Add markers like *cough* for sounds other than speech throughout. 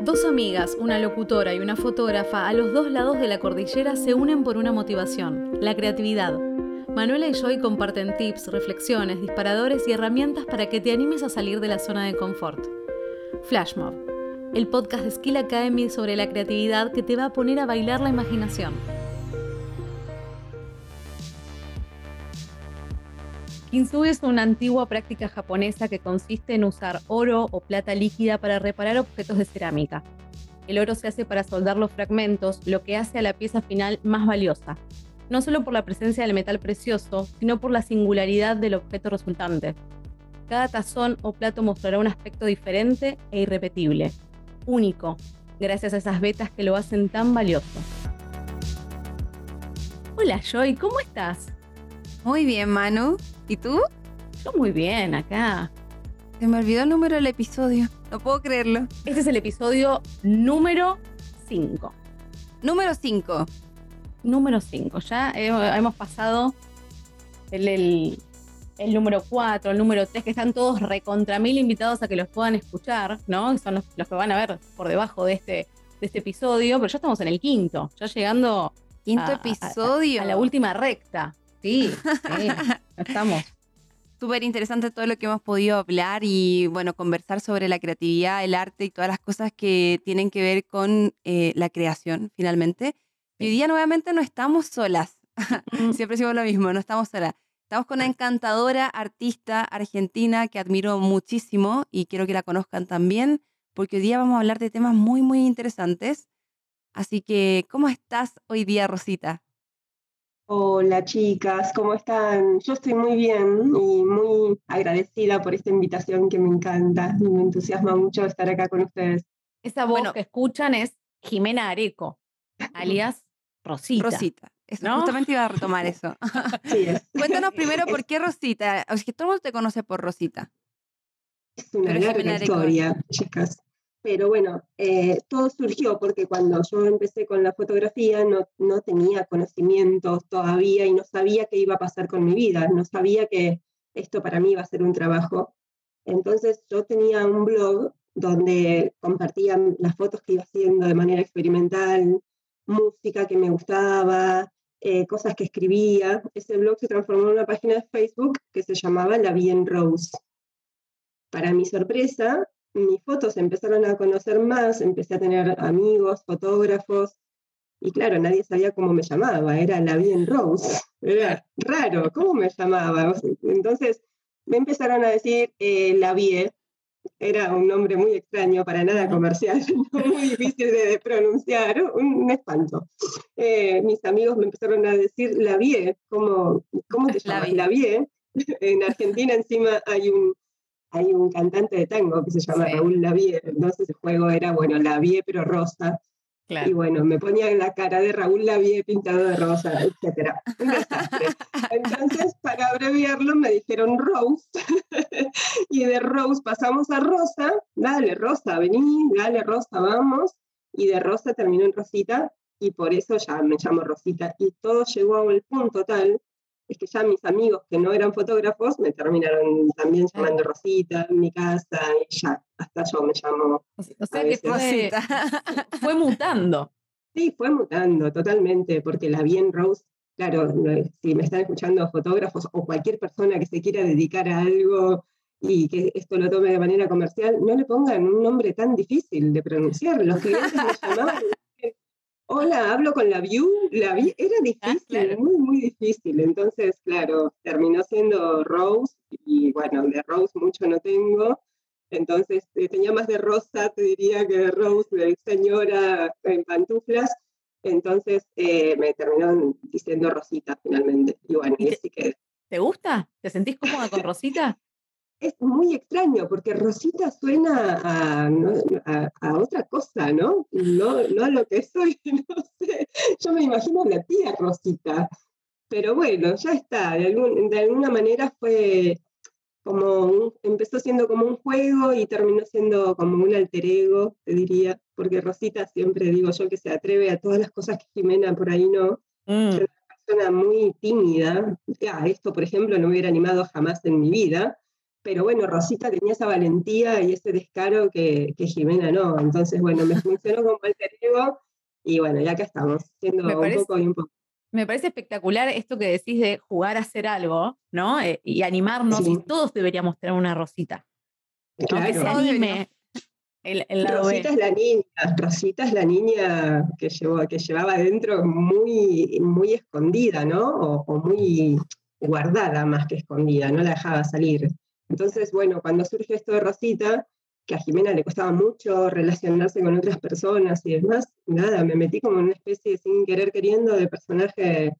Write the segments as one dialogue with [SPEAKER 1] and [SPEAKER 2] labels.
[SPEAKER 1] Dos amigas, una locutora y una fotógrafa a los dos lados de la cordillera se unen por una motivación, la creatividad. Manuela y Joy comparten tips, reflexiones, disparadores y herramientas para que te animes a salir de la zona de confort. Flashmob, el podcast de Skill Academy sobre la creatividad que te va a poner a bailar la imaginación. Kintsugi es una antigua práctica japonesa que consiste en usar oro o plata líquida para reparar objetos de cerámica. El oro se hace para soldar los fragmentos, lo que hace a la pieza final más valiosa, no solo por la presencia del metal precioso, sino por la singularidad del objeto resultante. Cada tazón o plato mostrará un aspecto diferente e irrepetible, único, gracias a esas vetas que lo hacen tan valioso. Hola Joy, ¿cómo estás?
[SPEAKER 2] Muy bien, Manu. ¿Y tú?
[SPEAKER 1] Yo muy bien, acá.
[SPEAKER 2] Se me olvidó el número del episodio. No puedo creerlo.
[SPEAKER 1] Este es el episodio número 5.
[SPEAKER 2] Número 5.
[SPEAKER 1] Número 5. Ya hemos pasado el, el, número 4, el número 3, que están todos recontra mil invitados a que los puedan escuchar, ¿no? Son los, que van a ver por debajo de este, de este episodio, pero ya estamos en el quinto, ya llegando.
[SPEAKER 2] Quinto episodio.
[SPEAKER 1] a la última recta. Sí, estamos.
[SPEAKER 2] Súper interesante todo lo que hemos podido hablar y, bueno, conversar sobre la creatividad, el arte y todas las cosas que tienen que ver con eh, la creación, finalmente. Y hoy día nuevamente no estamos solas. *laughs* Siempre decimos lo mismo, no estamos solas. Estamos con una encantadora artista argentina que admiro muchísimo y quiero que la conozcan también, porque hoy día vamos a hablar de temas muy, muy interesantes. Así que, ¿cómo estás hoy día, Rosita?
[SPEAKER 3] Hola chicas, ¿cómo están? Yo estoy muy bien y muy agradecida por esta invitación que me encanta y me entusiasma mucho estar acá con ustedes.
[SPEAKER 1] Esa voz que escuchan es Jimena Areco, *laughs* alias Rosita.
[SPEAKER 2] Rosita. Justamente iba a retomar eso. *laughs* *laughs* Cuéntanos primero por qué Rosita. Es que todo el mundo te conoce por Rosita.
[SPEAKER 3] Es una larga historia, chicas. Pero bueno, eh, todo surgió porque cuando yo empecé con la fotografía no, no tenía conocimientos todavía y no sabía qué iba a pasar con mi vida, no sabía que esto para mí iba a ser un trabajo. Entonces yo tenía un blog donde compartía las fotos que iba haciendo de manera experimental, música que me gustaba, eh, cosas que escribía. Ese blog se transformó en una página de Facebook que se llamaba La Bien Rose. Para mi sorpresa, mis fotos empezaron a conocer más, empecé a tener amigos, fotógrafos, y claro, nadie sabía cómo me llamaba, era la Bien Rose, era raro, ¿cómo me llamaba? Entonces me empezaron a decir eh, la Vie, era un nombre muy extraño, para nada comercial, *laughs* muy difícil de, pronunciar, un, espanto. Eh, mis amigos me empezaron a decir la Vie, ¿cómo, cómo te llamas? *laughs* La Vie. En Argentina encima hay un, hay un cantante de tango que se llama Raúl Lavie, entonces el juego era, bueno, Lavie pero rosa. Y bueno, me ponía en la cara de Raúl Lavie pintado de rosa, etc. *laughs* Entonces, para abreviarlo, me dijeron Rose. *laughs* y de Rose pasamos a Rosa. Dale, Rosa, vení, dale, Rosa, vamos. Y de Rosa terminó en Rosita. Y por eso ya me llamo Rosita. Y todo llegó a un punto tal es que ya mis amigos que no eran fotógrafos me terminaron también llamando Rosita en mi casa y ya, hasta yo me llamo.
[SPEAKER 1] O sea que fue, *laughs* fue mutando.
[SPEAKER 3] Sí, fue mutando totalmente, porque la bien Rose, claro, si me están escuchando fotógrafos o cualquier persona que se quiera dedicar a algo y que esto lo tome de manera comercial, no le pongan un nombre tan difícil de pronunciar. Los clientes me *laughs* llamaban hola, hablo con la View, la vi era ah, difícil, muy, muy difícil. Entonces, claro, terminó siendo Rose y bueno, de Rose mucho no tengo. Entonces, eh, tenía más de rosa, te diría, que de Rose, de señora en pantuflas. Entonces, eh, me terminó diciendo Rosita finalmente. Y bueno, y así que...
[SPEAKER 1] ¿Te gusta? ¿Te sentís cómoda con *laughs* Rosita?
[SPEAKER 3] Es muy extraño porque Rosita suena a, a, otra cosa, ¿no? ¿no? No a lo que soy, *laughs* no sé. Yo me imagino la tía Rosita. Pero bueno, ya está. De, de alguna manera fue como, empezó siendo como un juego y terminó siendo como un alter ego, te diría, porque Rosita siempre digo yo que se atreve a todas las cosas que Jimena por ahí no. Mm. Es una persona muy tímida. Ah, esto, por ejemplo, no me hubiera animado jamás en mi vida pero bueno, Rosita tenía esa valentía y ese descaro que, que Jimena no. Entonces, bueno, me funcionó como alter ego y bueno, ya acá estamos, siendo un poco y un poco.
[SPEAKER 1] Me parece espectacular esto que decís de jugar a hacer algo, ¿no? Eh, y animarnos, y todos deberíamos tener una Rosita. Claro. Aunque se anime.
[SPEAKER 3] El, Rosita es la niña, Rosita es la niña que, llevó, que llevaba adentro muy, muy escondida, ¿no? O, o, muy guardada más que escondida, no la dejaba salir. Entonces, bueno, cuando surge esto de Rosita, que a Jimena le costaba mucho relacionarse con otras personas y demás, nada, me metí como en una especie sin querer queriendo de personaje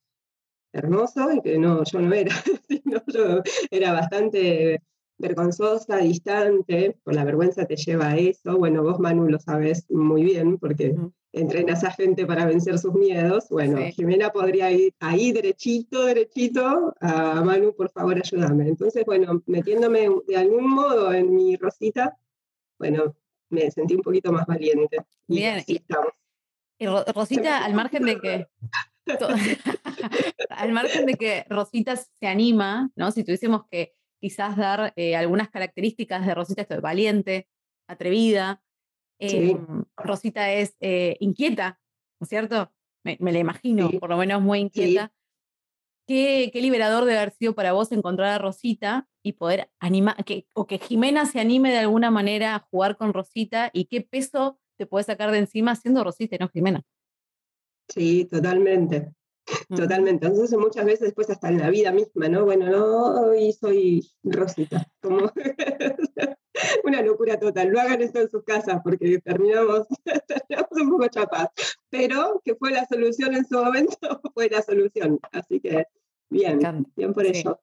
[SPEAKER 3] hermoso y que no, yo no era, *laughs* sino yo era bastante vergonzosa, distante, por la vergüenza te lleva a eso. Bueno, vos Manu lo sabes muy bien porque entrenas a gente para vencer sus miedos. Bueno, Jimena podría ir ahí derechito, derechito, a Manu, por favor, ayúdame. Entonces, bueno, metiéndome de algún modo en mi rosita, bueno, me sentí un poquito más valiente.
[SPEAKER 1] Bien, y, y Rosita, al margen de que... *laughs* al margen de que Rosita se anima, ¿no? Si tuviésemos que quizás dar eh, algunas características de Rosita, esto es valiente, atrevida. Em, Rosita es eh, inquieta, ¿no es cierto? Me, la imagino, por lo menos muy inquieta. Qué, qué, liberador de haber sido para vos encontrar a Rosita y poder animar, que, o que Jimena se anime de alguna manera a jugar con Rosita y qué peso te puede sacar de encima siendo Rosita y no Jimena.
[SPEAKER 3] Sí, totalmente. Totalmente. Entonces muchas veces después hasta en la vida misma, ¿no? Bueno, no, hoy soy Rosita. Como *laughs* *laughs* *laughs* una locura total. No hagan esto en sus casas porque terminamos, *laughs* terminamos un poco chapas. Pero que fue la solución en su momento, *laughs* fue la solución. Así que bien, bien por eso.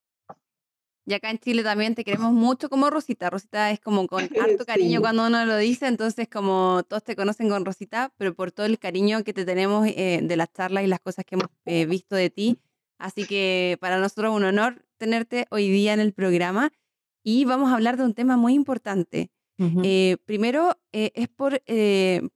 [SPEAKER 2] Y acá en Chile también te queremos mucho como Rosita. Rosita es como con harto cariño cuando uno lo dice, entonces como todos te conocen con Rosita, pero por todo el cariño que te tenemos eh, de las charlas y las cosas que hemos eh, visto de ti. Así que para nosotros un honor tenerte hoy día en el programa y vamos a hablar de un tema muy importante. Eh, primero es por,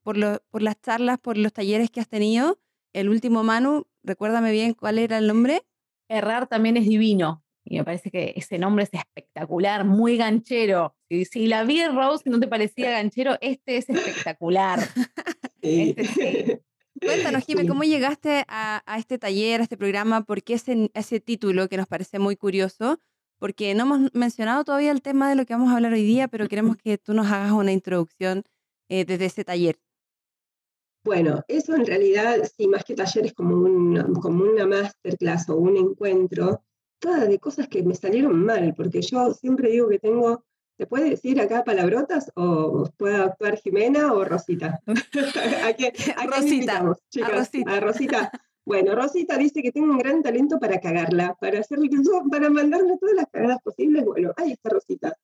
[SPEAKER 2] por, por las charlas, por los talleres que has tenido. El último, Manu, recuérdame bien cuál era el nombre.
[SPEAKER 1] Errar también es divino. Y me parece que ese nombre es espectacular, muy ganchero. Si, si la vi Rose no te parecía ganchero, este es espectacular. *laughs*
[SPEAKER 2] Este Cuéntanos, Jimé, ¿cómo llegaste a, este taller, a este programa? ¿Por qué ese, ese título que nos parece muy curioso? Porque no hemos mencionado todavía el tema de lo que vamos a hablar hoy día, pero queremos *laughs* que tú nos hagas una introducción eh, desde ese taller.
[SPEAKER 3] Bueno, eso en realidad, sí, más que taller es como, un, como una masterclass o un encuentro todas de cosas que me salieron mal, porque yo siempre digo que tengo, ¿te puede decir acá palabrotas o puede actuar Jimena o Rosita? *laughs*
[SPEAKER 2] ¿A quién, Rosita,
[SPEAKER 3] a Rosita. Bueno, Rosita dice que tengo un gran talento para cagarla, para hacer, para mandarme todas las cagadas posibles. Bueno, ahí está Rosita.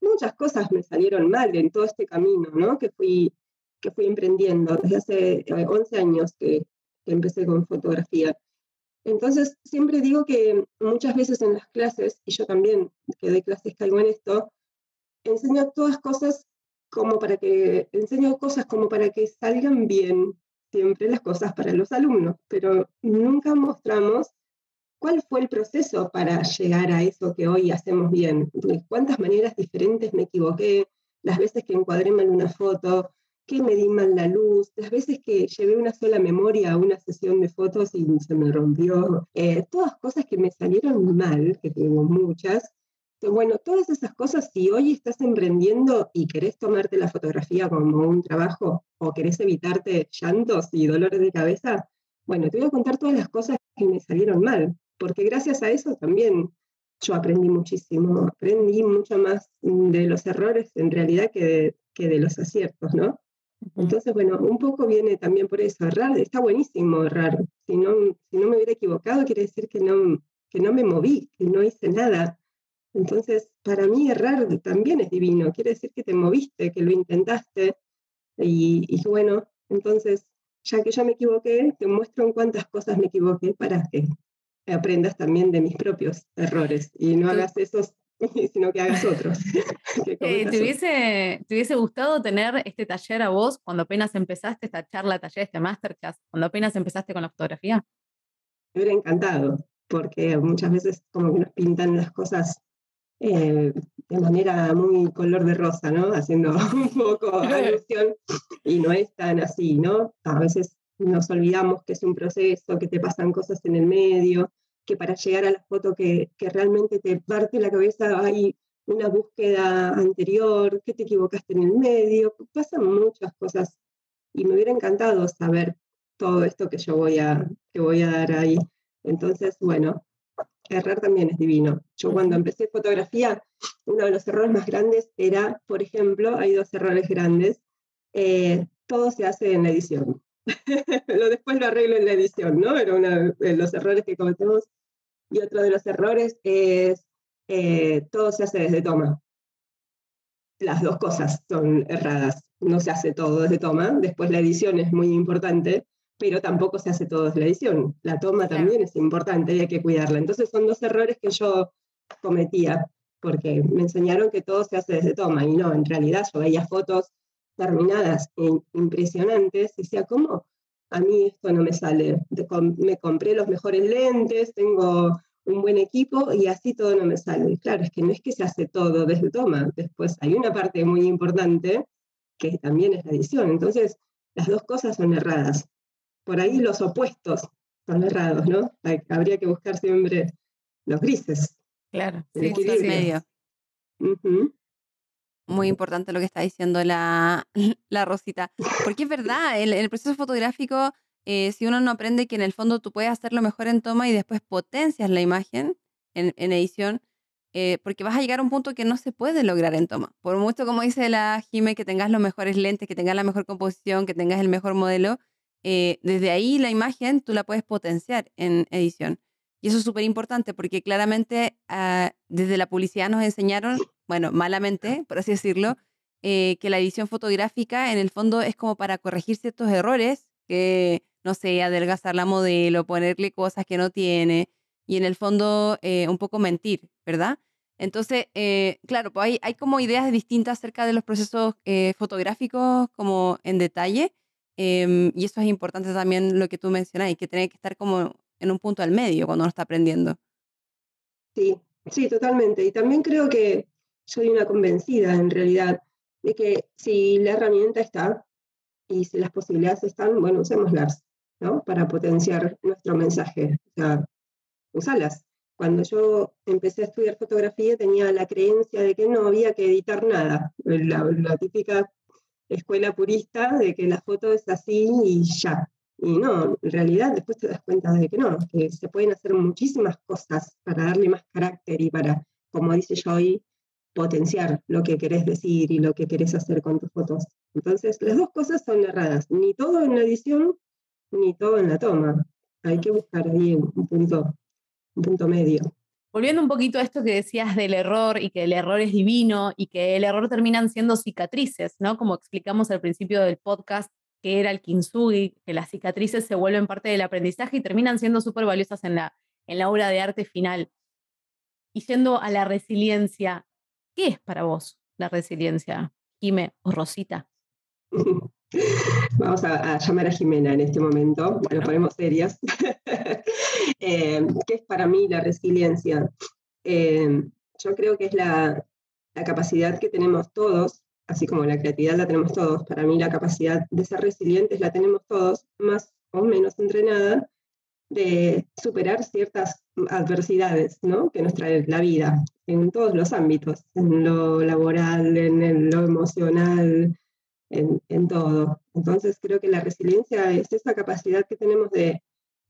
[SPEAKER 3] Muchas cosas me salieron mal en todo este camino, ¿no? Que fui, que fui emprendiendo desde hace 11 eh, años que empecé con fotografía. Entonces, siempre digo que muchas veces en las clases, y yo también que doy clases caigo en esto, enseño todas cosas como para que, enseño cosas como para que salgan bien siempre las cosas para los alumnos, pero nunca mostramos cuál fue el proceso para llegar a eso que hoy hacemos bien, cuántas maneras diferentes me equivoqué, las veces que encuadré mal una foto, que me di mal la luz, las veces que llevé una sola memoria a una sesión de fotos y se me rompió, eh, todas cosas que me salieron mal, que tengo muchas. Bueno, todas esas cosas, si hoy estás emprendiendo y querés tomarte la fotografía como un trabajo o querés evitarte llantos y dolores de cabeza, bueno, te voy a contar todas las cosas que me salieron mal, porque gracias a eso también yo aprendí muchísimo, aprendí mucho más de los errores en realidad que que de los aciertos, ¿no? Entonces, bueno, un poco viene también por eso, errar, está buenísimo errar. Si no, si no me hubiera equivocado, quiere decir que no, que no me moví, que no hice nada. Entonces, para mí errar también es divino, quiere decir que te moviste, que lo intentaste. Y, y bueno, entonces, ya que yo me equivoqué, te muestro en cuántas cosas me equivoqué para que aprendas también de mis propios errores y no hagas esos *laughs* sino que hagas otros. *laughs*
[SPEAKER 1] Eh, ¿te, hubiese, ¿Te hubiese gustado tener este taller a vos cuando apenas empezaste esta charla, taller, este masterclass, cuando apenas empezaste con la fotografía?
[SPEAKER 3] Me hubiera encantado, porque muchas veces como que nos pintan las cosas eh, de manera muy color de rosa, ¿no? *laughs* Haciendo un poco *laughs* alusión, y no es tan así, ¿no? A veces nos olvidamos que es un proceso, que te pasan cosas en el medio, que para llegar a la foto que, que realmente te parte la cabeza hay una búsqueda anterior, que te equivocaste en el medio, pasan muchas cosas y me hubiera encantado saber todo esto que yo voy a, que voy a dar ahí. Entonces, bueno, errar también es divino. Yo cuando empecé fotografía, uno de los errores más grandes era, por ejemplo, hay dos errores grandes, eh, todo se hace en la edición. *laughs* lo después lo arreglo en la edición, ¿no? Era uno de los errores que cometemos. Y otro de los errores es eh, todo se hace desde toma. Las dos cosas son erradas. No se hace todo desde toma. Después la edición es muy importante, pero tampoco se hace todo desde la edición. La toma también es importante y hay que cuidarla. Entonces son dos errores que yo cometía, porque me enseñaron que todo se hace desde toma y no, en realidad yo veía fotos terminadas e impresionantes y decía, ¿cómo? A mí esto no me sale. Me compré los mejores lentes, tengo un buen equipo y así todo no me sale. Claro, es que no es que se hace todo desde toma. Después hay una parte muy importante que también es la edición. Entonces, las dos cosas son erradas. Por ahí los opuestos son errados, ¿no? Habría que buscar siempre los grises.
[SPEAKER 2] Claro, sí, sí, medio. Muy importante lo que está diciendo la, *laughs* la Rosita. Porque es verdad, en el proceso fotográfico eh, si uno no aprende que en el fondo tú puedes hacerlo mejor en toma y después potencias la imagen en, edición, eh, porque vas a llegar a un punto que no se puede lograr en toma. Por mucho, como dice la Jime, que tengas los mejores lentes, que tengas la mejor composición, que tengas el mejor modelo, eh, desde ahí la imagen tú la puedes potenciar en edición. Y eso es súper importante porque claramente ah, desde la publicidad nos enseñaron, bueno, malamente, por así decirlo, que la edición fotográfica en el fondo es como para corregir ciertos errores que no sé, adelgazar la modelo, ponerle cosas que no tiene y en el fondo eh, un poco mentir, ¿verdad? Entonces, eh, claro, pues hay, hay, como ideas distintas acerca de los procesos eh, fotográficos como en detalle em, y eso es importante también lo que tú mencionas, que tiene que estar como en un punto al medio cuando uno está aprendiendo.
[SPEAKER 3] Sí, sí, totalmente. Y también creo que soy una convencida en realidad de que si la herramienta está y si las posibilidades están, bueno, usémoslas. Para potenciar nuestro mensaje. O sea, usalas. Cuando yo empecé a estudiar fotografía tenía la creencia de que no había que editar nada. La, típica escuela purista de que la foto es así y ya. Y no, en realidad después te das cuenta de que no, que se pueden hacer muchísimas cosas para darle más carácter y para, como dice Joy, potenciar lo que querés decir y lo que querés hacer con tus fotos. Entonces, las dos cosas son erradas. Ni todo en la edición ni todo en la toma. Hay que buscar ahí un punto, un punto medio.
[SPEAKER 1] Volviendo un poquito a esto que decías del error y que el error es divino y que el error terminan siendo cicatrices, ¿no? Como explicamos al principio del podcast, que era el kintsugi, que las cicatrices se vuelven parte del aprendizaje y terminan siendo súper valiosas en la, en la obra de arte final. Y yendo a la resiliencia, ¿qué es para vos la resiliencia, Jime o Rosita? *laughs*
[SPEAKER 3] Vamos a, llamar a Jimena en este momento, bueno, ponemos serias. *laughs* Eh, ¿Qué es para mí la resiliencia? Eh, yo creo que es la, la, capacidad que tenemos todos, así como la creatividad la tenemos todos, para mí la capacidad de ser resilientes la tenemos todos, más o menos entrenada, de superar ciertas adversidades ¿no? que nos trae la vida en todos los ámbitos, en lo laboral, en lo emocional, en, todo. Entonces creo que la resiliencia es esa capacidad que tenemos de,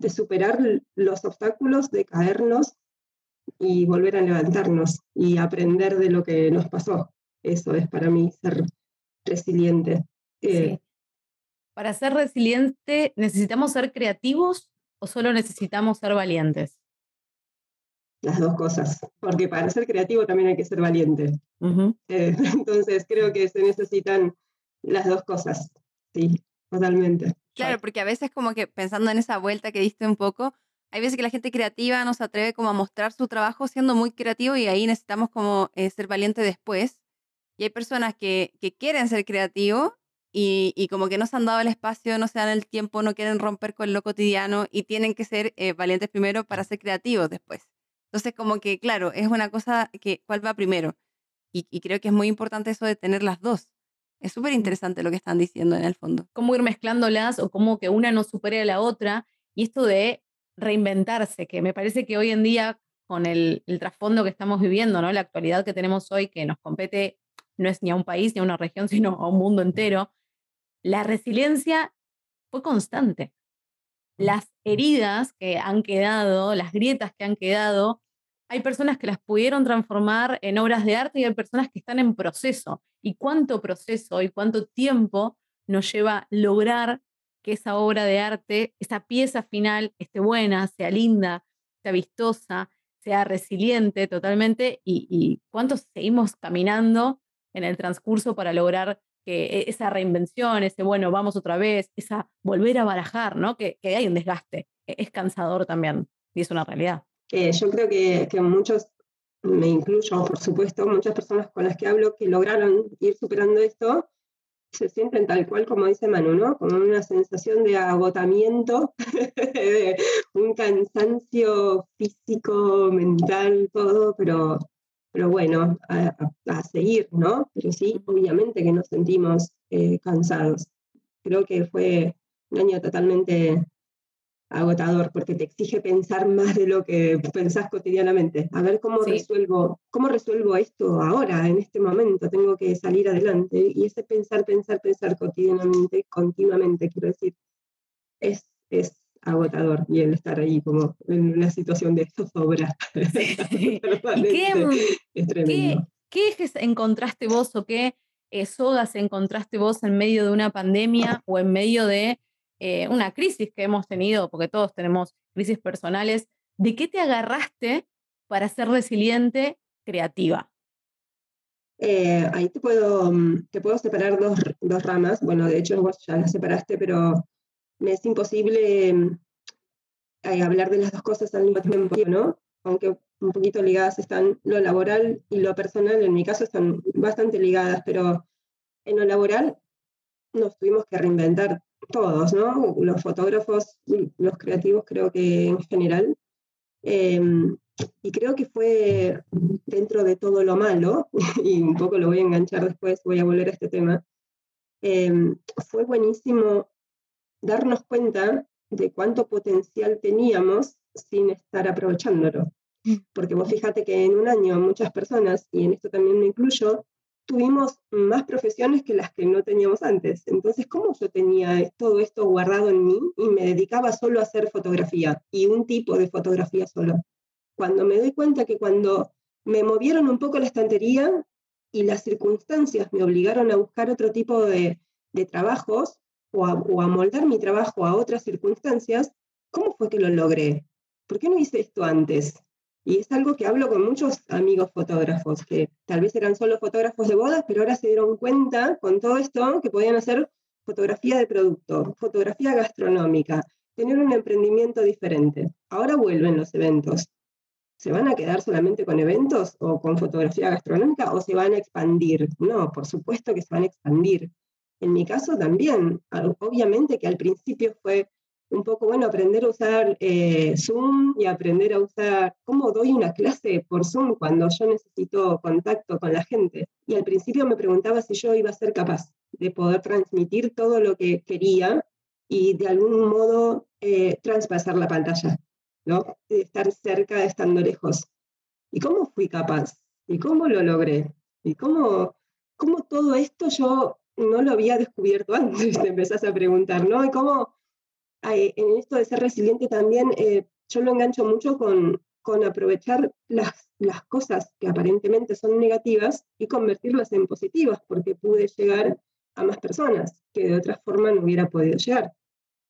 [SPEAKER 3] superar los obstáculos, de caernos y volver a levantarnos y aprender de lo que nos pasó. Eso es para mí ser resiliente.
[SPEAKER 1] Eh, para ser resiliente, ¿necesitamos ser creativos o solo necesitamos ser valientes?
[SPEAKER 3] Las dos cosas, porque para ser creativo también hay que ser valiente. Eh, *laughs* entonces creo que se necesitan las dos cosas, sí, totalmente.
[SPEAKER 2] Claro, porque a veces como que pensando en esa vuelta que diste un poco, hay veces que la gente creativa no se atreve como a mostrar su trabajo siendo muy creativo y ahí necesitamos como eh, ser valiente después. Y hay personas que, que quieren ser creativos y, y, como que no se han dado el espacio, no se dan el tiempo, no quieren romper con lo cotidiano y tienen que ser eh, valientes primero para ser creativos después. Entonces, como que, claro, es una cosa que, ¿cuál va primero? Y, y creo que es muy importante eso de tener las dos. Es súper interesante lo que están diciendo en el fondo.
[SPEAKER 1] Cómo ir mezclándolas o cómo que una no supere a la otra. Y esto de reinventarse, que me parece que hoy en día, con el, el trasfondo que estamos viviendo, ¿no? la actualidad que tenemos hoy, que nos compete no es ni a un país ni a una región, *laughs* sino a un mundo entero, la resiliencia fue constante. Las heridas que han quedado, las grietas que han quedado, hay personas que las pudieron transformar en obras de arte y hay personas que están en proceso. ¿Y cuánto proceso y cuánto tiempo nos lleva lograr que esa obra de arte, esa pieza final esté buena, sea linda, sea vistosa, sea resiliente totalmente? ¿Y, cuánto seguimos caminando en el transcurso para lograr que e, esa reinvención, ese bueno, vamos otra vez, esa volver a barajar, ¿no? Que, que hay un desgaste, e, es cansador también y es una realidad.
[SPEAKER 3] Yo creo que, muchos, me incluyo por supuesto, muchas personas con las que hablo que lograron ir superando esto, se sienten tal cual como dice Manu, ¿no? Como una sensación de agotamiento, *laughs* un cansancio físico, mental, todo, pero pero bueno, a, seguir, ¿no? Pero sí, obviamente que nos sentimos eh, cansados. Creo que fue un año totalmente agotador porque te exige pensar más de lo que pensás cotidianamente. A ver cómo resuelvo, cómo resuelvo esto ahora, en este momento, tengo que salir adelante. Y ese pensar, pensar, pensar cotidianamente, continuamente, quiero decir, es, es agotador y el estar ahí como en una situación de zozobra. *laughs*
[SPEAKER 1] ¿Y qué, es tremendo. ¿qué, ejes encontraste vos o qué eh, sogas encontraste vos en medio de una pandemia o en medio de eh, una crisis que hemos tenido, porque todos tenemos crisis personales? ¿De qué te agarraste para ser resiliente, creativa?
[SPEAKER 3] Eh, ahí te puedo, mm, te puedo separar dos, dos ramas. Bueno, de hecho ya las separaste, pero me es imposible mm, eh, hablar de las dos cosas al mismo tiempo, ¿no? Aunque un poquito ligadas están lo laboral y lo personal, en mi caso están bastante ligadas, pero en lo laboral nos tuvimos que reinventar todos, ¿no? Los fotógrafos, los creativos creo que en general. Em, y creo que fue dentro de todo lo malo, *laughs* y un poco lo voy a enganchar después, voy a volver a este tema, em, fue buenísimo darnos cuenta de cuánto potencial teníamos sin estar aprovechándolo. Mm. Porque vos fíjate que en un año muchas personas, y en esto también me incluyo, tuvimos más profesiones que las que no teníamos antes. Entonces, ¿cómo yo tenía todo esto guardado en mí y me dedicaba solo a hacer fotografía y un tipo de fotografía solo? Cuando me doy cuenta que cuando me movieron un poco la estantería y las circunstancias me obligaron a buscar otro tipo de, de trabajos, o a, moldar mi trabajo a otras circunstancias, ¿cómo fue que lo logré? ¿Por qué no hice esto antes? Y es algo que hablo con muchos amigos fotógrafos, que tal vez eran solo fotógrafos de bodas, pero ahora se dieron cuenta con todo esto que podían hacer fotografía de producto, fotografía gastronómica, tener un emprendimiento diferente. Ahora vuelven los eventos. ¿Se van a quedar solamente con eventos o con fotografía gastronómica o se van a expandir? No, por supuesto que se van a expandir. En mi caso también, obviamente que al principio fue un poco, bueno, aprender a usar eh, Zoom y aprender a usar, ¿cómo doy una clase por Zoom cuando yo necesito contacto con la gente? Y al principio me preguntaba si yo iba a ser capaz de poder transmitir todo lo que quería y de algún modo eh, traspasar la pantalla, ¿no? Estar cerca estando lejos. ¿Y cómo fui capaz? ¿Y cómo lo logré? ¿Y cómo, cómo todo esto yo no lo había descubierto antes, *laughs* te empezás a preguntar, ¿no? Y cómo en esto de ser resiliente también, eh, yo lo engancho mucho con, con aprovechar las, las cosas que aparentemente son negativas y convertirlas en positivas, porque pude llegar a más personas que de otra forma no hubiera podido llegar.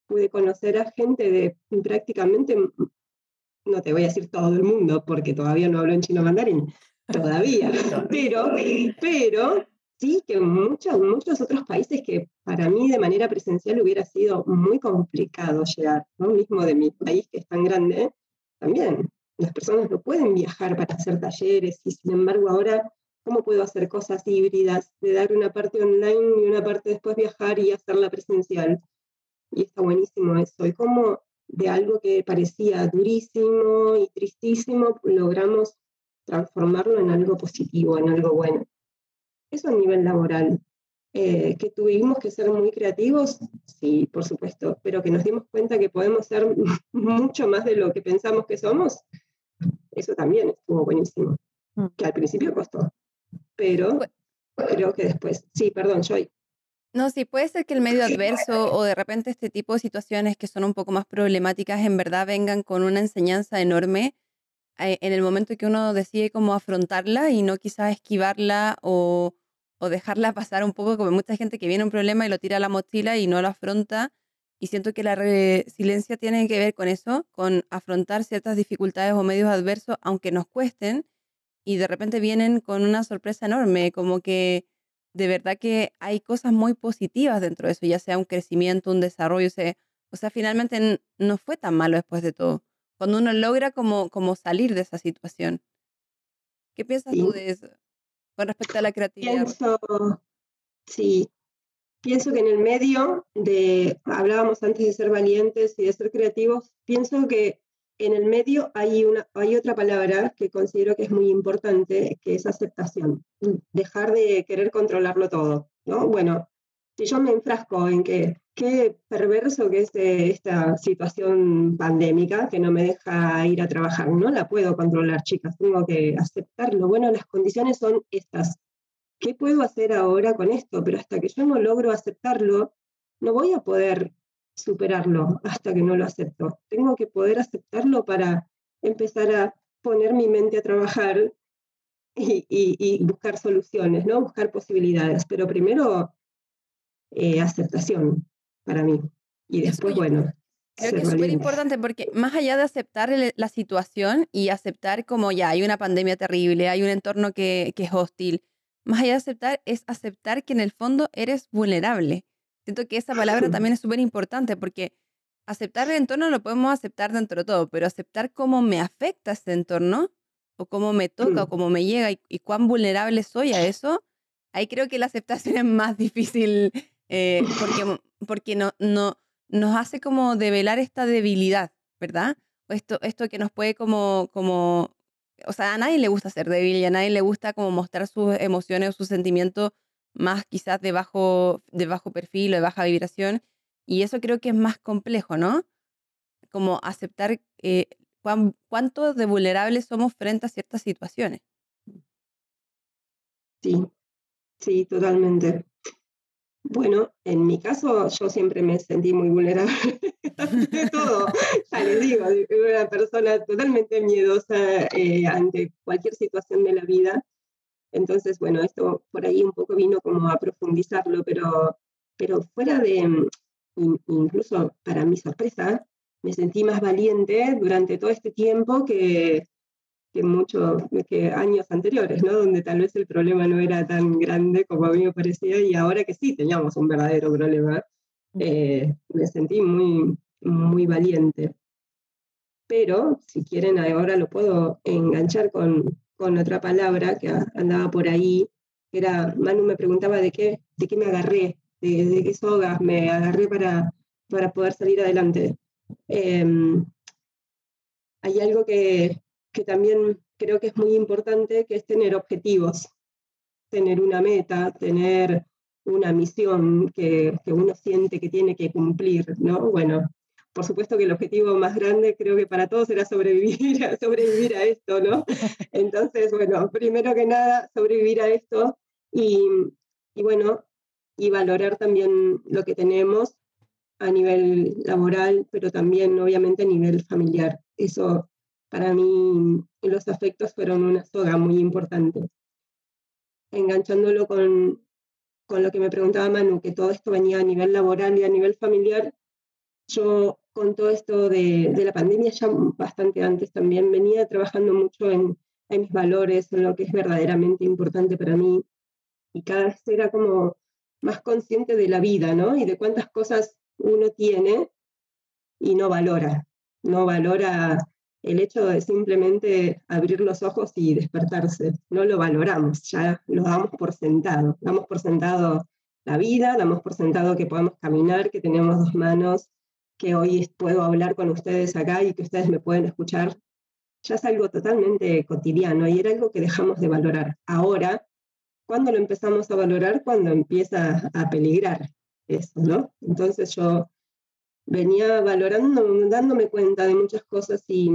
[SPEAKER 3] Pude conocer a gente de prácticamente, no te voy a decir todo el mundo, porque todavía no hablo en chino mandarín, todavía, *laughs* pero, pero sí que muchos, otros países que para mí de manera presencial hubiera sido muy complicado llegar, ¿no? mismo de mi país que es tan grande, también las personas no pueden viajar para hacer talleres y sin embargo ahora, ¿cómo puedo hacer cosas híbridas de dar una parte online y una parte después viajar y hacerla presencial? Y está buenísimo eso. Y cómo de algo que parecía durísimo y tristísimo, logramos transformarlo en algo positivo, en algo bueno. Eso a nivel laboral. Eh, que tuvimos que ser muy creativos, sí, por supuesto, pero que nos dimos cuenta que podemos ser *laughs* mucho más de lo que pensamos que somos, eso también estuvo buenísimo. Mm. Que al principio costó, pero creo que después, sí, perdón, Joy.
[SPEAKER 2] No, sí, puede ser que el medio adverso o de repente este tipo de situaciones que son un poco más problemáticas en verdad vengan con una enseñanza enorme eh, en el momento que uno decide cómo afrontarla y no quizás esquivarla o, o dejarla pasar un poco, como mucha gente que viene un problema y lo tira a la mochila y no lo afronta. Y siento que la resiliencia tiene que ver con eso, con afrontar ciertas dificultades o medios adversos, aunque nos cuesten, y de repente vienen con una sorpresa enorme, como que de verdad que hay cosas muy positivas dentro de eso, ya sea un crecimiento, un desarrollo, o sea, finalmente no fue tan malo después de todo. Cuando uno logra como, como salir de esa situación. ¿Qué piensas tú de eso con respecto a la creatividad?
[SPEAKER 3] Pienso, sí, pienso que en el medio de, hablábamos antes de ser valientes y de ser creativos, pienso que en el medio hay, una, hay otra palabra que considero que es muy importante, que es aceptación. Dejar de querer controlarlo todo. ¿no? Bueno, si yo me enfrasco en que qué perverso que es eh, esta situación pandémica que no me deja ir a trabajar, no la puedo controlar, chicas, tengo que aceptarlo. Bueno, las condiciones son estas. ¿Qué puedo hacer ahora con esto? Pero hasta que yo no logro aceptarlo, no voy a poder superarlo hasta que no lo acepto. Tengo que poder aceptarlo para empezar a poner mi mente a trabajar y, buscar soluciones, ¿no? Buscar posibilidades. Pero primero, eh, aceptación para mí. Y después, bueno.
[SPEAKER 2] Creo que es súper importante porque más allá de aceptar la situación y aceptar como ya hay una pandemia terrible, hay un entorno que, que es hostil, más allá de aceptar es aceptar que en el fondo eres vulnerable Siento que esa palabra también es súper importante porque aceptar el entorno lo podemos aceptar dentro de todo, pero aceptar cómo me afecta ese entorno o cómo me toca o mm. cómo me llega y, cuán vulnerable soy a eso, ahí creo que la aceptación *laughs* es más difícil eh, porque, *laughs* porque no, no, nos hace como develar esta debilidad, ¿verdad? esto, esto que nos puede como, como, o sea, a nadie le gusta ser débil y a nadie le gusta como mostrar sus emociones o sus sentimientos más quizás de bajo, de bajo perfil o de baja vibración. Y eso creo que es más complejo, ¿no? Como aceptar eh, cuánto de vulnerables somos frente a ciertas situaciones.
[SPEAKER 3] Sí, sí, totalmente. Bueno, en mi caso yo siempre me sentí muy vulnerable *laughs* ante todo. Ya les digo, una persona totalmente miedosa eh, ante cualquier situación de la vida. Entonces, bueno, esto por ahí un poco vino como a profundizarlo, pero, pero fuera de, mm, incluso para mi sorpresa, me sentí más valiente durante todo este tiempo que, que muchos que años anteriores, ¿no? Donde tal vez el problema no era tan grande como a mí me parecía y ahora que sí teníamos un verdadero problema, eh, me sentí muy, muy valiente. Pero si quieren ahora lo puedo enganchar con, con otra palabra que andaba por ahí, que era, Manu me preguntaba de qué, de qué me agarré, de, qué sogas me agarré para, para poder salir adelante. Em, hay algo que, que también creo que es muy importante, que es tener objetivos, tener una meta, tener una misión que, que, uno siente que tiene que cumplir, ¿no? Bueno, por supuesto que el objetivo más grande creo que para todos era sobrevivir, a sobrevivir a esto, ¿no? *laughs* Entonces, bueno, primero que nada, sobrevivir a esto y, y bueno, y valorar también lo que tenemos a nivel laboral, pero también obviamente a nivel familiar. Eso para mí los afectos fueron una soga muy importante. Enganchándolo con, con lo que me preguntaba Manu, que todo esto venía a nivel laboral y a nivel familiar, yo con todo esto de, la pandemia, ya bastante antes también, venía trabajando mucho en, mis valores, en lo que es verdaderamente importante para mí, y cada vez era como más consciente de la vida, ¿no? Y de cuántas cosas uno tiene y no valora, no valora el hecho de simplemente abrir los ojos y despertarse, no lo valoramos, ya lo damos por sentado, damos por sentado la vida, damos por sentado que podemos caminar, que tenemos dos manos, que hoy puedo hablar con ustedes acá y que ustedes me pueden escuchar, ya es algo totalmente cotidiano y era algo que dejamos de valorar. Ahora, ¿cuándo lo empezamos a valorar? Cuando empieza a peligrar eso, ¿no? Entonces yo venía valorando, dándome cuenta de muchas cosas y,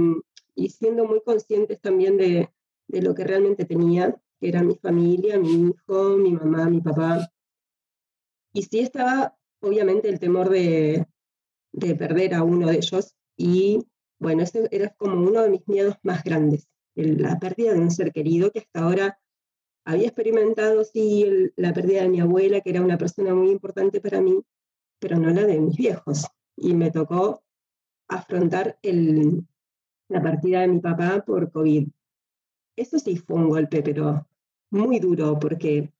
[SPEAKER 3] y siendo muy conscientes también de, de lo que realmente tenía, que era mi familia, mi hijo, mi mamá, mi papá. Y sí estaba, obviamente, el temor de, de perder a uno de ellos y bueno, ese era como uno de mis miedos más grandes, la pérdida de un ser querido que hasta ahora había experimentado, sí, la pérdida de mi abuela, que era una persona muy importante para mí, pero no la de mis viejos. Y me tocó afrontar el, la partida de mi papá por COVID. Eso sí fue un golpe, pero muy duro, porque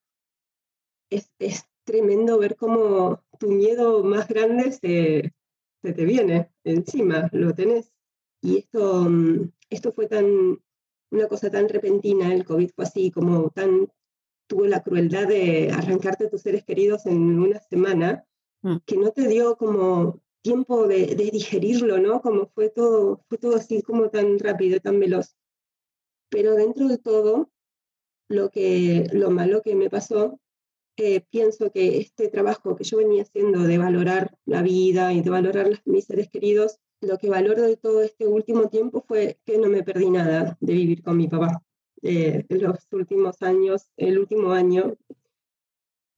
[SPEAKER 3] es, es tremendo ver cómo tu miedo más grande se, se te viene encima, lo tenés. Y esto, mm, esto fue tan, una cosa tan repentina, el COVID fue así, como tan, tuvo la crueldad de arrancarte tus seres queridos en una semana, mm. que no te dio como tiempo de, digerirlo, ¿no? Como fue todo, fue todo así como tan rápido, tan veloz. Pero dentro de todo, lo, que, lo malo que me pasó eh, pienso que este trabajo que yo venía haciendo de valorar la vida y de valorar mis seres queridos, lo que valoro de todo este último tiempo fue que no me perdí nada de vivir con mi papá. Eh, los últimos años, el último año,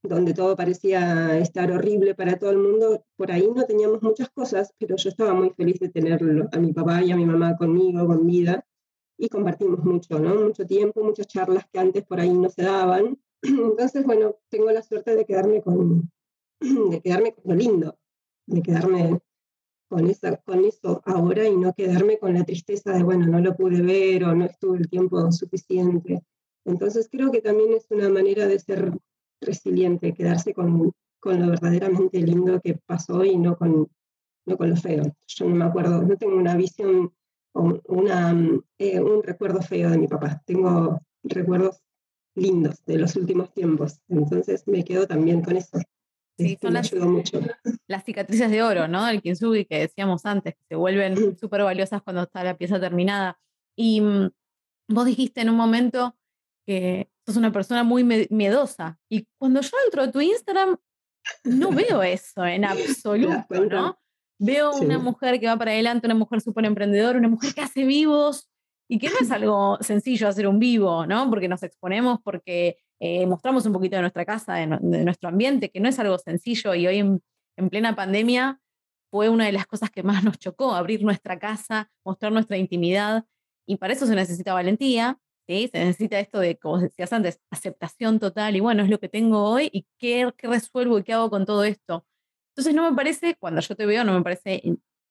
[SPEAKER 3] donde todo parecía estar horrible para todo el mundo, por ahí no teníamos muchas cosas, pero yo estaba muy feliz de tenerlo a mi papá y a mi mamá conmigo, con vida, y compartimos mucho, ¿no? Mucho tiempo, muchas charlas que antes por ahí no se daban, *clears throat* Entonces, bueno, tengo la suerte de quedarme con, *clears throat* de quedarme con lo lindo, de quedarme con, esa, con eso ahora y no quedarme con la tristeza de, bueno, no lo pude ver o no estuve el tiempo suficiente. Entonces, creo que también es una manera de ser resiliente, quedarse con, con lo verdaderamente lindo que pasó y no con, no con lo feo. Yo no me acuerdo, no tengo una visión o una, eh, un recuerdo feo de mi papá. Tengo recuerdos lindos de los últimos tiempos. Entonces me quedo también con eso.
[SPEAKER 1] Sí, son las, mucho. las cicatrices de oro, ¿no? El kintsugi que decíamos antes, que se vuelven súper valiosas cuando está la pieza terminada. Y mm, vos dijiste en un momento que sos una persona muy miedosa. Y cuando yo entro a tu Instagram, no veo eso en *laughs* absoluto, ¿no? Veo una mujer que va para adelante, una mujer súper emprendedora, una mujer que hace vivos, y que no es algo sencillo hacer un vivo, ¿no? Porque nos exponemos, porque eh, mostramos un poquito de nuestra casa, de, nuestro ambiente, que no es algo sencillo y hoy en, plena pandemia fue una de las cosas que más nos chocó, abrir nuestra casa, mostrar nuestra intimidad y para eso se necesita valentía, ¿sí? Se necesita esto de, como decías antes, aceptación total y bueno, es lo que tengo hoy y qué, qué resuelvo y qué hago con todo esto. Entonces no me parece, cuando yo te veo, no me parece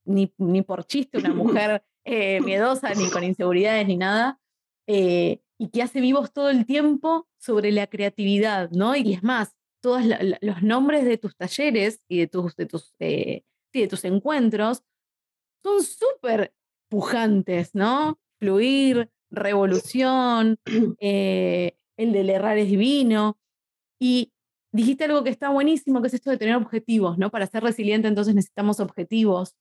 [SPEAKER 1] ni, ni por chiste una *clears throat* mujer eh, miedosa, ni con inseguridades, ni nada, eh, y que hace vivos todo el tiempo sobre la creatividad, ¿no? Y es más, todos los nombres de tus talleres y de tus, de tus, eh, de tus encuentros son súper pujantes, ¿no? Fluir, revolución, *clears throat* el del errar es divino. Y dijiste algo que está buenísimo, que es esto de tener objetivos, ¿no? Para ser resiliente entonces necesitamos objetivos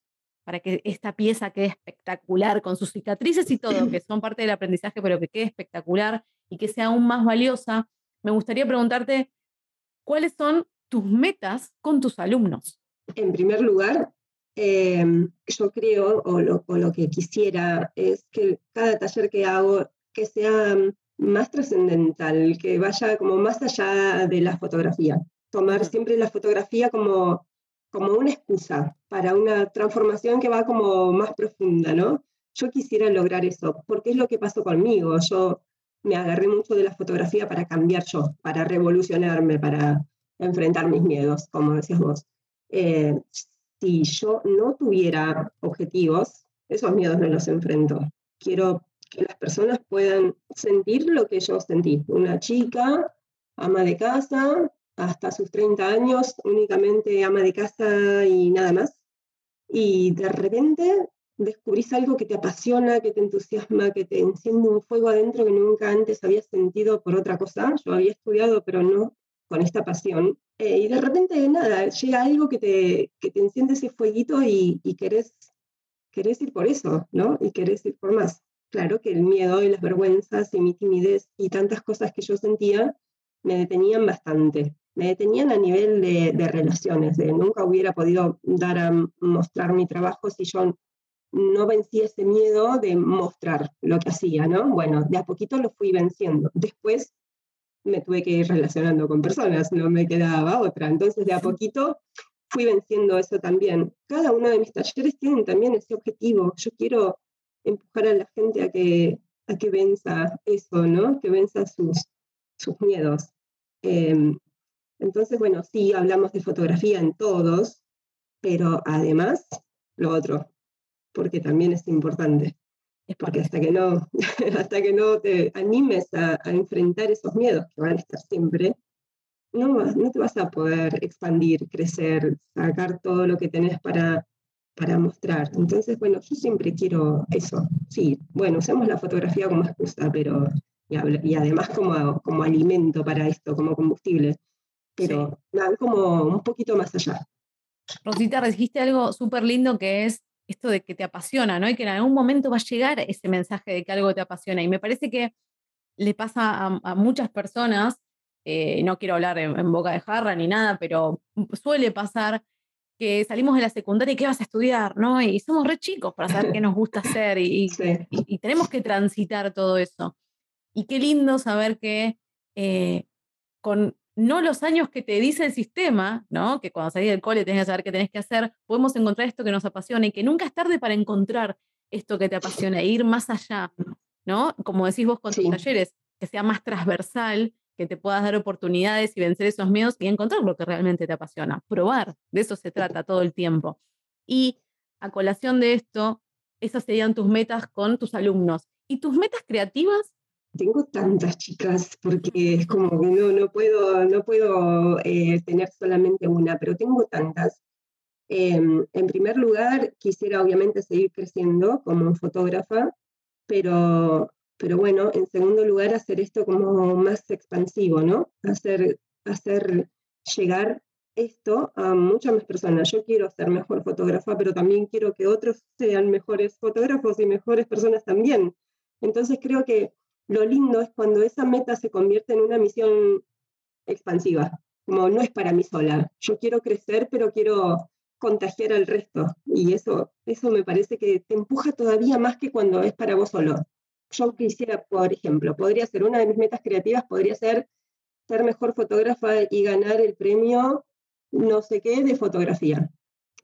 [SPEAKER 1] para que esta pieza quede espectacular, con sus cicatrices y todo, que *clears throat* son parte del aprendizaje, pero que quede espectacular y que sea aún más valiosa, me gustaría preguntarte, ¿cuáles son tus metas con tus alumnos?
[SPEAKER 3] En primer lugar, em, yo creo, o lo, o lo, que quisiera, es que cada taller que hago, que sea más trascendental, que vaya como más allá de la fotografía. Tomar siempre la fotografía como como una excusa para una transformación que va como más profunda, ¿no? Yo quisiera lograr eso, porque es lo que pasó conmigo. Yo me agarré mucho de la fotografía para cambiar yo, para revolucionarme, para enfrentar mis miedos, como decías vos. Eh, si yo no tuviera objetivos, esos miedos no los enfrento. Quiero que las personas puedan sentir lo que yo sentí. Una chica, ama de casa, hasta sus 30 años únicamente ama de casa y nada más. Y de repente descubrís algo que te apasiona, que te entusiasma, que te enciende un fuego adentro que nunca antes habías sentido por otra cosa. Yo había estudiado, pero no, con esta pasión, eh, y de repente nada, llega algo que te, que te enciende ese fueguito y, y querés, querés ir por eso, ¿no? Y querés ir por más. Claro que el miedo y las vergüenzas y mi timidez y tantas cosas que yo sentía me detenían bastante. Me detenían a nivel de, de relaciones, de nunca hubiera podido dar a mostrar mi trabajo si yo no vencí ese miedo de mostrar lo que hacía, ¿no? Bueno, de a poquito lo fui venciendo. Después me tuve que ir relacionando con personas, no me quedaba otra. Entonces, de a poquito fui venciendo eso también. Cada uno de mis talleres tienen también ese objetivo. Yo quiero empujar a la gente a que, a que venza eso, ¿no? Que venza sus, sus miedos. Em, entonces, bueno, sí, hablamos de fotografía en todos, pero además, lo otro, porque también es importante. Es porque hasta que no, *laughs* hasta que no te animes a, enfrentar esos miedos que van a estar siempre, no, no te vas a poder expandir, crecer, sacar todo lo que tenés para, para mostrar. Entonces, bueno, yo siempre quiero eso. Sí, bueno, usamos la fotografía como excusa, pero y, además como, como alimento para esto, como combustible, pero como un poquito más allá.
[SPEAKER 1] Rosita, dijiste algo súper lindo que es esto de que te apasiona, ¿no? Y que en algún momento va a llegar ese mensaje de que algo te apasiona. Y me parece que le pasa a, muchas personas, eh, no quiero hablar en, boca de jarra ni nada, pero suele pasar que salimos de la secundaria y qué vas a estudiar, ¿no? Y somos re chicos para saber qué nos gusta hacer y, y, *laughs* tenemos que transitar todo eso. Y qué lindo saber que eh, con no los años que te dice el sistema, ¿no? Que cuando salís del cole tenés que saber qué tenés que hacer, podemos encontrar esto que nos apasiona y que nunca es tarde para encontrar esto que te apasiona e ir más allá, ¿no? Como decís vos con tus talleres, que sea más transversal, que te puedas dar oportunidades y vencer esos miedos y encontrar lo que realmente te apasiona, probar, de eso se trata todo el tiempo. Y a colación de esto, esas serían tus metas con tus alumnos. ¿Y tus metas creativas
[SPEAKER 3] tengo tantas chicas porque es como que no, no puedo, no puedo eh, tener solamente una, pero tengo tantas. Em, en primer lugar, quisiera obviamente seguir creciendo como fotógrafa, pero, pero bueno, en segundo lugar, hacer esto como más expansivo, ¿no? Hacer, hacer llegar esto a muchas más personas. Yo quiero ser mejor fotógrafa, pero también quiero que otros sean mejores fotógrafos y mejores personas también. Entonces creo que lo lindo es cuando esa meta se convierte en una misión expansiva, como no es para mí sola. Yo quiero crecer, pero quiero contagiar al resto. Y eso, eso me parece que te empuja todavía más que cuando es para vos solo. Yo quisiera, por ejemplo, podría ser una de mis metas creativas, podría ser ser mejor fotógrafa y ganar el premio no sé qué de fotografía,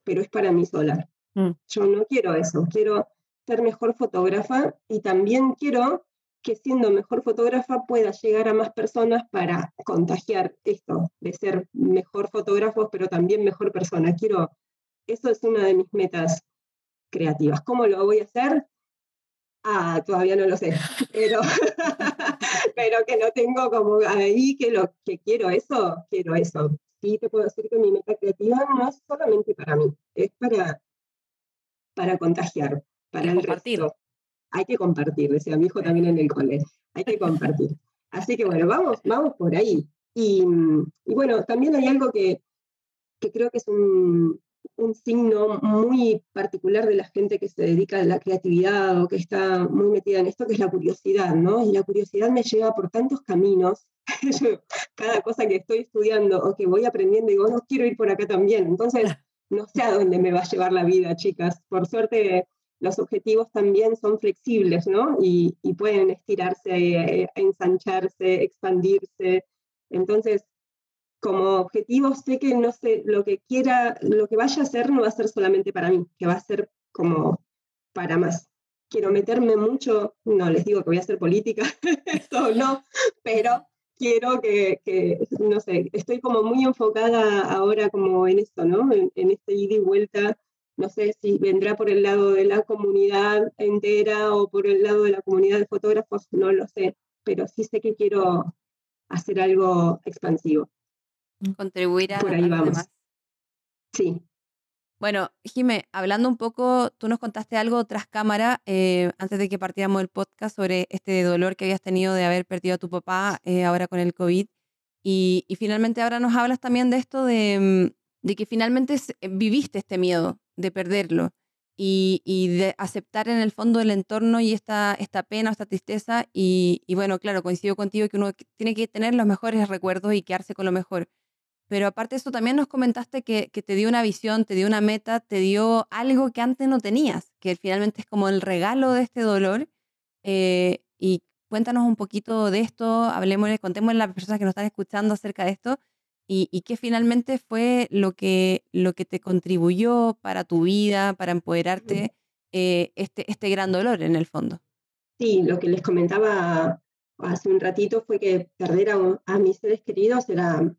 [SPEAKER 3] pero es para mí sola. Mm. Yo no quiero eso, quiero ser mejor fotógrafa y también quiero que siendo mejor fotógrafa pueda llegar a más personas para contagiar esto, de ser mejor fotógrafo, pero también mejor persona. Quiero, eso es una de mis metas creativas. ¿Cómo lo voy a hacer? Ah, todavía no lo sé, pero, *laughs* pero que no tengo como ahí que lo que quiero eso, quiero eso. Sí te puedo decir que mi meta creativa no es solamente para mí, es para, para contagiar, para el resto hay que compartir, decía mi hijo también en el cole, hay que compartir. Así que bueno, vamos, vamos por ahí. Y, bueno, también hay algo que, que creo que es un, un, signo muy particular de la gente que se dedica a la creatividad o que está muy metida en esto, que es la curiosidad, ¿no? Y la curiosidad me lleva por tantos caminos. *laughs* cada cosa que estoy estudiando o que voy aprendiendo, digo, no quiero ir por acá también. Entonces, *laughs* no sé a dónde me va a llevar la vida, chicas. Por suerte, los objetivos también son flexibles, ¿no? Y, pueden estirarse, eh, ensancharse, expandirse. Entonces, como objetivo sé que no sé, lo que quiera, lo que vaya a hacer no va a ser solamente para mí, que va a ser como para más. Quiero meterme mucho, no les digo que voy a hacer política, *laughs* eso no, pero quiero que, no sé, estoy como muy enfocada ahora como en esto, ¿no? En, en este ida y vuelta no sé si vendrá por el lado de la comunidad entera o por el lado de la comunidad de fotógrafos, no lo sé, pero sí sé que quiero hacer algo expansivo.
[SPEAKER 2] Contribuir a
[SPEAKER 3] por ahí vamos. Sí.
[SPEAKER 2] Bueno, Jime, hablando un poco, tú nos contaste algo tras cámara eh, antes de que partiéramos el podcast sobre este dolor que habías tenido de haber perdido a tu papá eh, ahora con el COVID. Y, finalmente ahora nos hablas también de esto de, mm, de que finalmente viviste este miedo de perderlo y, y, de aceptar en el fondo el entorno y esta, esta pena, esta tristeza. Y, y, bueno, claro, coincido contigo que uno tiene que tener los mejores recuerdos y quedarse con lo mejor. Pero aparte de eso, también nos comentaste que, que te dio una visión, te dio una meta, te dio algo que antes no tenías, que finalmente es como el regalo de este dolor. Eh, y cuéntanos un poquito de esto, hablemos, contemos a las personas que nos están escuchando acerca de esto y, y qué finalmente fue lo que, lo que te contribuyó para tu vida, para empoderarte, eh, este, este gran dolor en el fondo.
[SPEAKER 3] Sí, lo que les comentaba hace un ratito fue que perder a, mis seres queridos era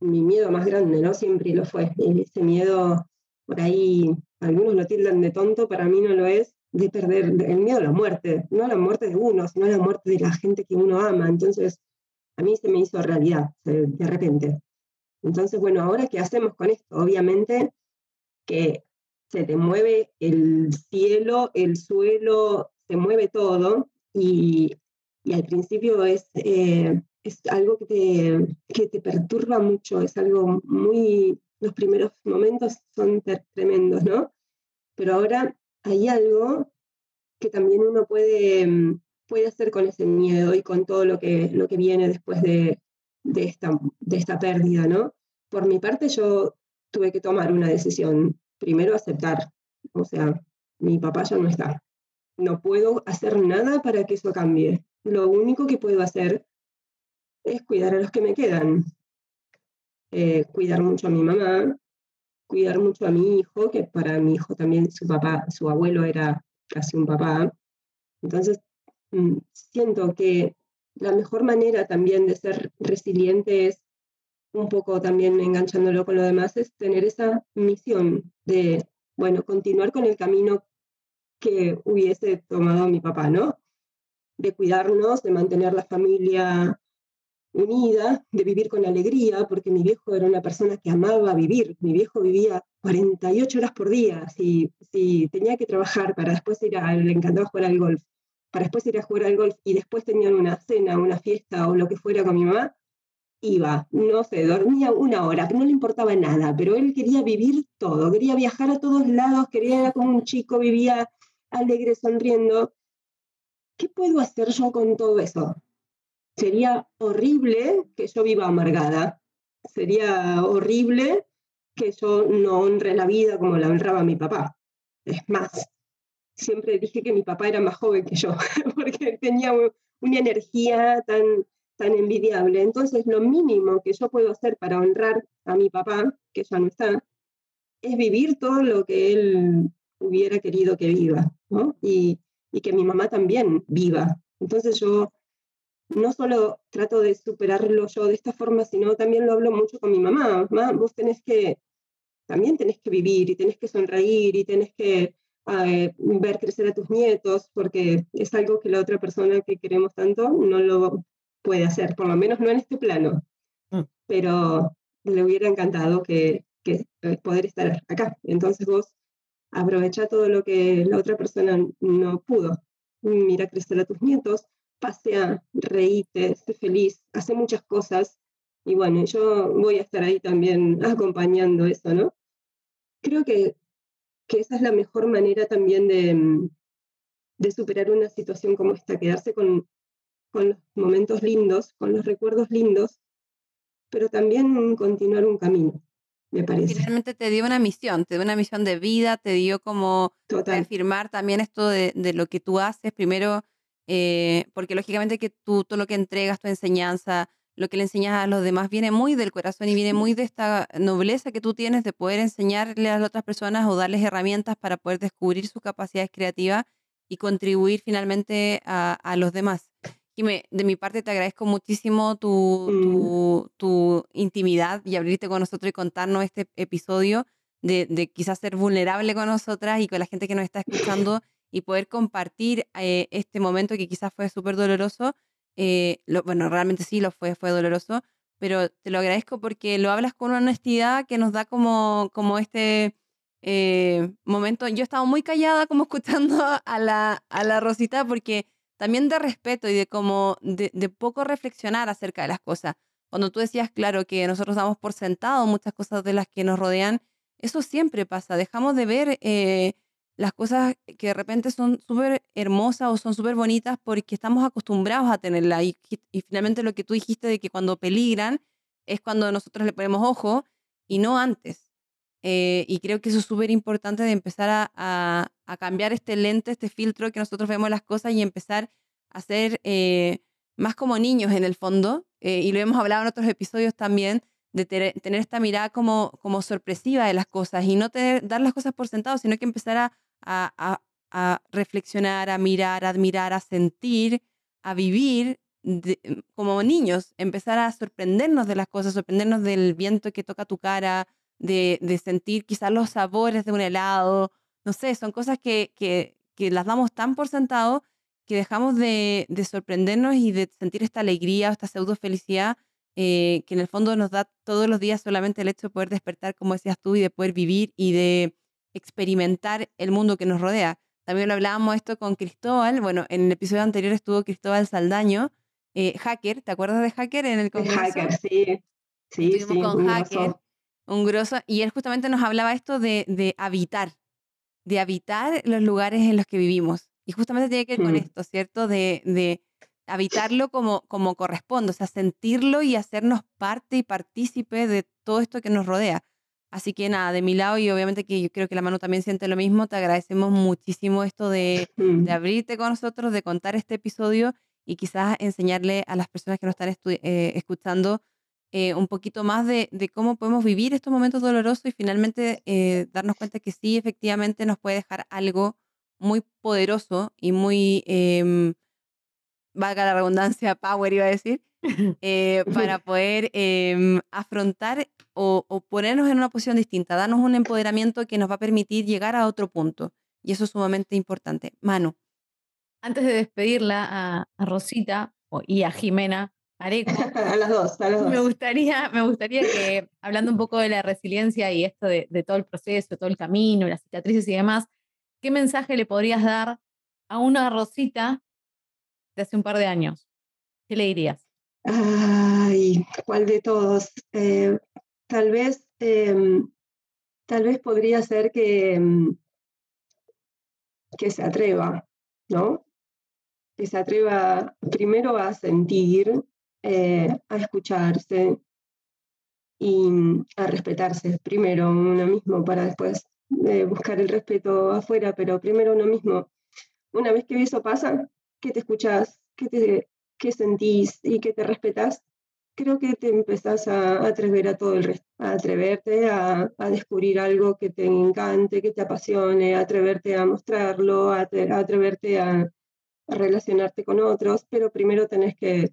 [SPEAKER 3] mi miedo más grande, ¿no? Siempre lo fue. Ese miedo, por ahí, algunos lo tildan de tonto, para mí no lo es, de perder el miedo a la muerte, no a la muerte de uno, sino a la muerte de la gente que uno ama. Entonces, a mí se me hizo realidad de repente. Entonces, bueno, ahora qué hacemos con esto? Obviamente que se te mueve el cielo, el suelo, se mueve todo y, al principio es, eh, es algo que te, que te perturba mucho, es algo muy, los primeros momentos son tremendos, ¿no? Pero ahora hay algo que también uno puede, puede hacer con ese miedo y con todo lo que, lo que viene después de, de esta, de esta pérdida, ¿no? Por mi parte, yo tuve que tomar una decisión. Primero, aceptar. O sea, mi papá ya no está. No puedo hacer nada para que eso cambie. Lo único que puedo hacer es cuidar a los que me quedan. Eh, cuidar mucho a mi mamá, cuidar mucho a mi hijo, que para mi hijo también su papá, su abuelo era casi un papá. Entonces, mm, siento que la mejor manera también de ser resiliente es un poco también enganchándolo con lo demás, es tener esa misión de, bueno, continuar con el camino que hubiese tomado mi papá, ¿no? De cuidarnos, de mantener la familia unida, de vivir con alegría, porque mi viejo era una persona que amaba vivir. Mi viejo vivía 48 horas por día. Si, si tenía que trabajar para después ir a, le encantaba jugar al golf, para después ir a jugar al golf y después tenían una cena, una fiesta o lo que fuera con mi mamá, iba, no sé, dormía una hora, no le importaba nada, pero él quería vivir todo, quería viajar a todos lados, quería como un chico, vivía alegre, sonriendo. ¿Qué puedo hacer yo con todo eso? Sería horrible que yo viva amargada, sería horrible que yo no honre la vida como la honraba mi papá. Es más, siempre dije que mi papá era más joven que yo, *laughs* porque tenía una energía tan tan envidiable. Entonces, lo mínimo que yo puedo hacer para honrar a mi papá, que ya no está, es vivir todo lo que él hubiera querido que viva, ¿no? Y, y que mi mamá también viva. Entonces yo no solo trato de superarlo yo de esta forma, sino también lo hablo mucho con mi mamá. Mamá, vos tenés que, también tenés que vivir y tenés que sonreír y tenés que eh, ver crecer a tus nietos, porque es algo que la otra persona que queremos tanto no lo puede hacer, por lo menos no en este plano. Mm. Pero le hubiera encantado que, que eh, poder estar acá. Entonces vos aprovecha todo lo que la otra persona no pudo. Mira crecer a tus nietos, pasea, reíte, sé feliz, hace muchas cosas. Y bueno, yo voy a estar ahí también acompañando eso, ¿no? Creo que, que esa es la mejor manera también de, de superar una situación como esta, quedarse con, con los momentos lindos, con los recuerdos lindos, pero también continuar un camino, me parece.
[SPEAKER 2] Finalmente te dio una misión, te dio una misión de vida, te dio como afirmar también esto de, de, lo que tú haces, primero, eh, porque lógicamente que tú todo lo que entregas, tu enseñanza, lo que le enseñas a los demás viene muy del corazón y viene muy de esta nobleza que tú tienes de poder enseñarle a las otras personas o darles herramientas para poder descubrir sus capacidades creativas y contribuir finalmente a, a los demás de mi parte te agradezco muchísimo mm. tu, tu, intimidad y abrirte con nosotros y contarnos este episodio de, de, quizás ser vulnerable con nosotras y con la gente que nos está *laughs* escuchando y poder compartir eh, este momento que quizás fue súper doloroso. Eh, bueno, realmente sí lo fue, fue doloroso, pero te lo agradezco porque lo hablas con una honestidad que nos da como, como este eh, momento. Yo estaba muy callada como *laughs* escuchando a la, a la Rosita porque también de respeto y de como de, poco reflexionar acerca de las cosas. Cuando tú decías, claro, que nosotros damos por sentado muchas cosas de las que nos rodean, eso siempre pasa. Dejamos de ver eh, las cosas que de repente son súper hermosas o son súper bonitas porque estamos acostumbrados a tenerlas. Y, y, finalmente lo que tú dijiste de que cuando peligran es cuando nosotros le ponemos ojo y no antes. Eh, y creo que eso es súper importante de empezar a, a, cambiar este lente, este filtro que nosotros vemos las cosas y empezar a ser eh, más como niños en el fondo. Eh, y lo hemos hablado en otros episodios también, de tener esta mirada como, como sorpresiva de las cosas y no tener, dar las cosas por sentado, sino que empezar a, a, a reflexionar, a mirar, a admirar, a sentir, a vivir como niños, empezar a sorprendernos de las cosas, sorprendernos del viento que toca tu cara, de, de sentir quizás los sabores de un helado, no sé, son cosas que, que, que las damos tan por sentado que dejamos de, de, sorprendernos y de sentir esta alegría, esta pseudo felicidad eh, que en el fondo nos da todos los días solamente el hecho de poder despertar, como decías tú, y de poder vivir y de experimentar el mundo que nos rodea. También lo hablábamos esto con Cristóbal, bueno, en el episodio anterior estuvo Cristóbal Saldaño, eh, Hacker, ¿te acuerdas de Hacker en el
[SPEAKER 3] congreso? Hacker, sí. Sí,
[SPEAKER 2] sí, con Hacker un grosso, y él justamente nos hablaba esto de, de, habitar, de habitar los lugares en los que vivimos. Y justamente tiene que ver con mm. esto, ¿cierto? De, de habitarlo como, como corresponde, o sea, sentirlo y hacernos parte y partícipe de todo esto que nos rodea. Así que nada, de mi lado, y obviamente que yo creo que la mano también siente lo mismo, te agradecemos muchísimo esto de, de mm. abrirte con nosotros, de contar este episodio y quizás enseñarle a las personas que nos están eh, escuchando eh, un poquito más de, de, cómo podemos vivir estos momentos dolorosos y finalmente eh, darnos cuenta que sí, efectivamente nos puede dejar algo muy poderoso y muy, eh, valga la redundancia, power iba a decir, *laughs* eh, para *laughs* poder em, afrontar o, o, ponernos en una posición distinta, darnos un empoderamiento que nos va a permitir llegar a otro punto. Y eso es sumamente importante. Manu.
[SPEAKER 1] Antes de despedirla a, a Rosita y a Jimena, Areco. *laughs*
[SPEAKER 3] a las dos, a las dos.
[SPEAKER 1] Me gustaría, me gustaría que, hablando un poco de la resiliencia y esto de, de, todo el proceso, todo el camino, las cicatrices y demás, ¿qué mensaje le podrías dar a una Rosita de hace un par de años? ¿Qué le dirías?
[SPEAKER 3] Ay, ¿cuál de todos? Eh, tal vez, eh, tal vez podría ser que, em, que se atreva, ¿no? Que se atreva primero a sentir, eh, a escucharse y a respetarse primero uno mismo para después eh, buscar el respeto afuera, pero primero uno mismo. Una vez que eso pasa, que te escuchas, que, te, que sentís y que te respetas, creo que te empezás a atrever a todo el resto, a atreverte a, a descubrir algo que te encante, que te apasione, a atreverte a mostrarlo, a, a atreverte a, a relacionarte con otros, pero primero tenés que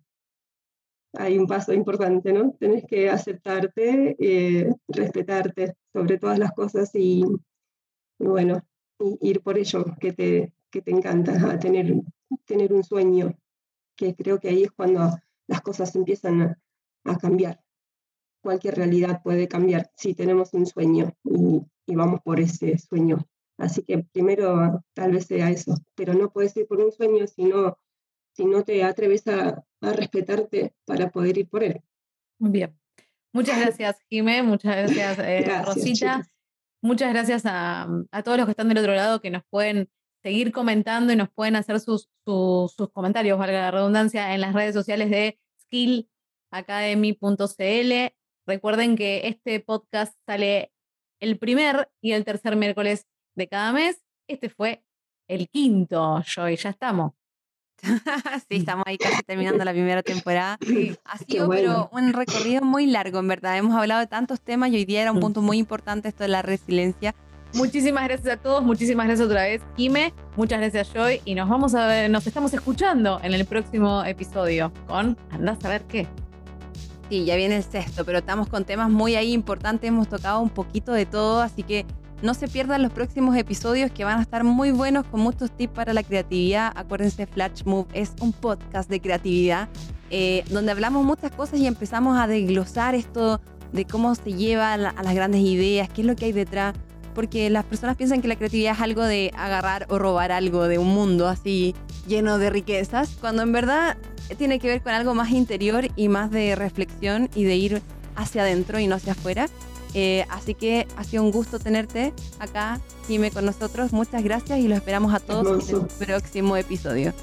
[SPEAKER 3] hay un paso importante, ¿no? Tenés que aceptarte, eh, respetarte sobre todas las cosas y, bueno, ir por ello que te, que te encanta, a tener, tener un sueño, que creo que ahí es cuando las cosas empiezan a, a cambiar. Cualquier realidad puede cambiar si tenemos un sueño y, y vamos por ese sueño. Así que primero tal vez sea eso, pero no puedes ir por un sueño si no, si no te atreves a, a respetarte para poder ir por él.
[SPEAKER 1] Muy bien. Muchas gracias, Jimé. Muchas gracias, eh, Rosita. Muchas gracias a, a, todos los que están del otro lado que nos pueden seguir comentando y nos pueden hacer sus, sus, sus comentarios, valga la redundancia, en las redes sociales de skillacademy.cl. Recuerden que este podcast sale el primer y el tercer miércoles de cada mes. Este fue el quinto, Joy. Ya estamos. *laughs*
[SPEAKER 2] sí, estamos ahí casi terminando la primera temporada. Ha sido pero un recorrido muy largo, en verdad. Hemos hablado de tantos temas y hoy día era un punto muy importante esto de la resiliencia.
[SPEAKER 1] Muchísimas gracias a todos, muchísimas gracias otra vez, Kime, muchas gracias Joy y nos vamos a ver, nos estamos escuchando en el próximo episodio con Andás a ver qué.
[SPEAKER 2] Sí, ya viene el sexto, pero estamos con temas muy ahí importantes, hemos tocado un poquito de todo, así que no se pierdan los próximos episodios que van a estar muy buenos con muchos tips para la creatividad. Acuérdense, Flash Move es un podcast de creatividad eh, donde hablamos muchas cosas y empezamos a desglosar esto de cómo se lleva a, las grandes ideas, qué es lo que hay detrás. Porque las personas piensan que la creatividad es algo de agarrar o robar algo de un mundo así lleno de riquezas, cuando en verdad tiene que ver con algo más interior y más de reflexión y de ir hacia adentro y no hacia afuera. Eh, así que ha sido un gusto tenerte acá, Jime, con nosotros. Muchas gracias y los esperamos a todos en el próximo episodio.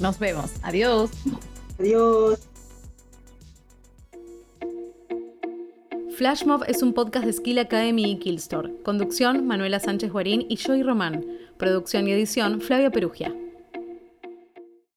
[SPEAKER 4] Nos vemos. Adiós.
[SPEAKER 3] Adiós.
[SPEAKER 4] Flashmob es un podcast de Skill Academy y Killstore. Conducción, Manuela Sánchez Guarín y Joy Román. Producción y edición, Flavia Perugia.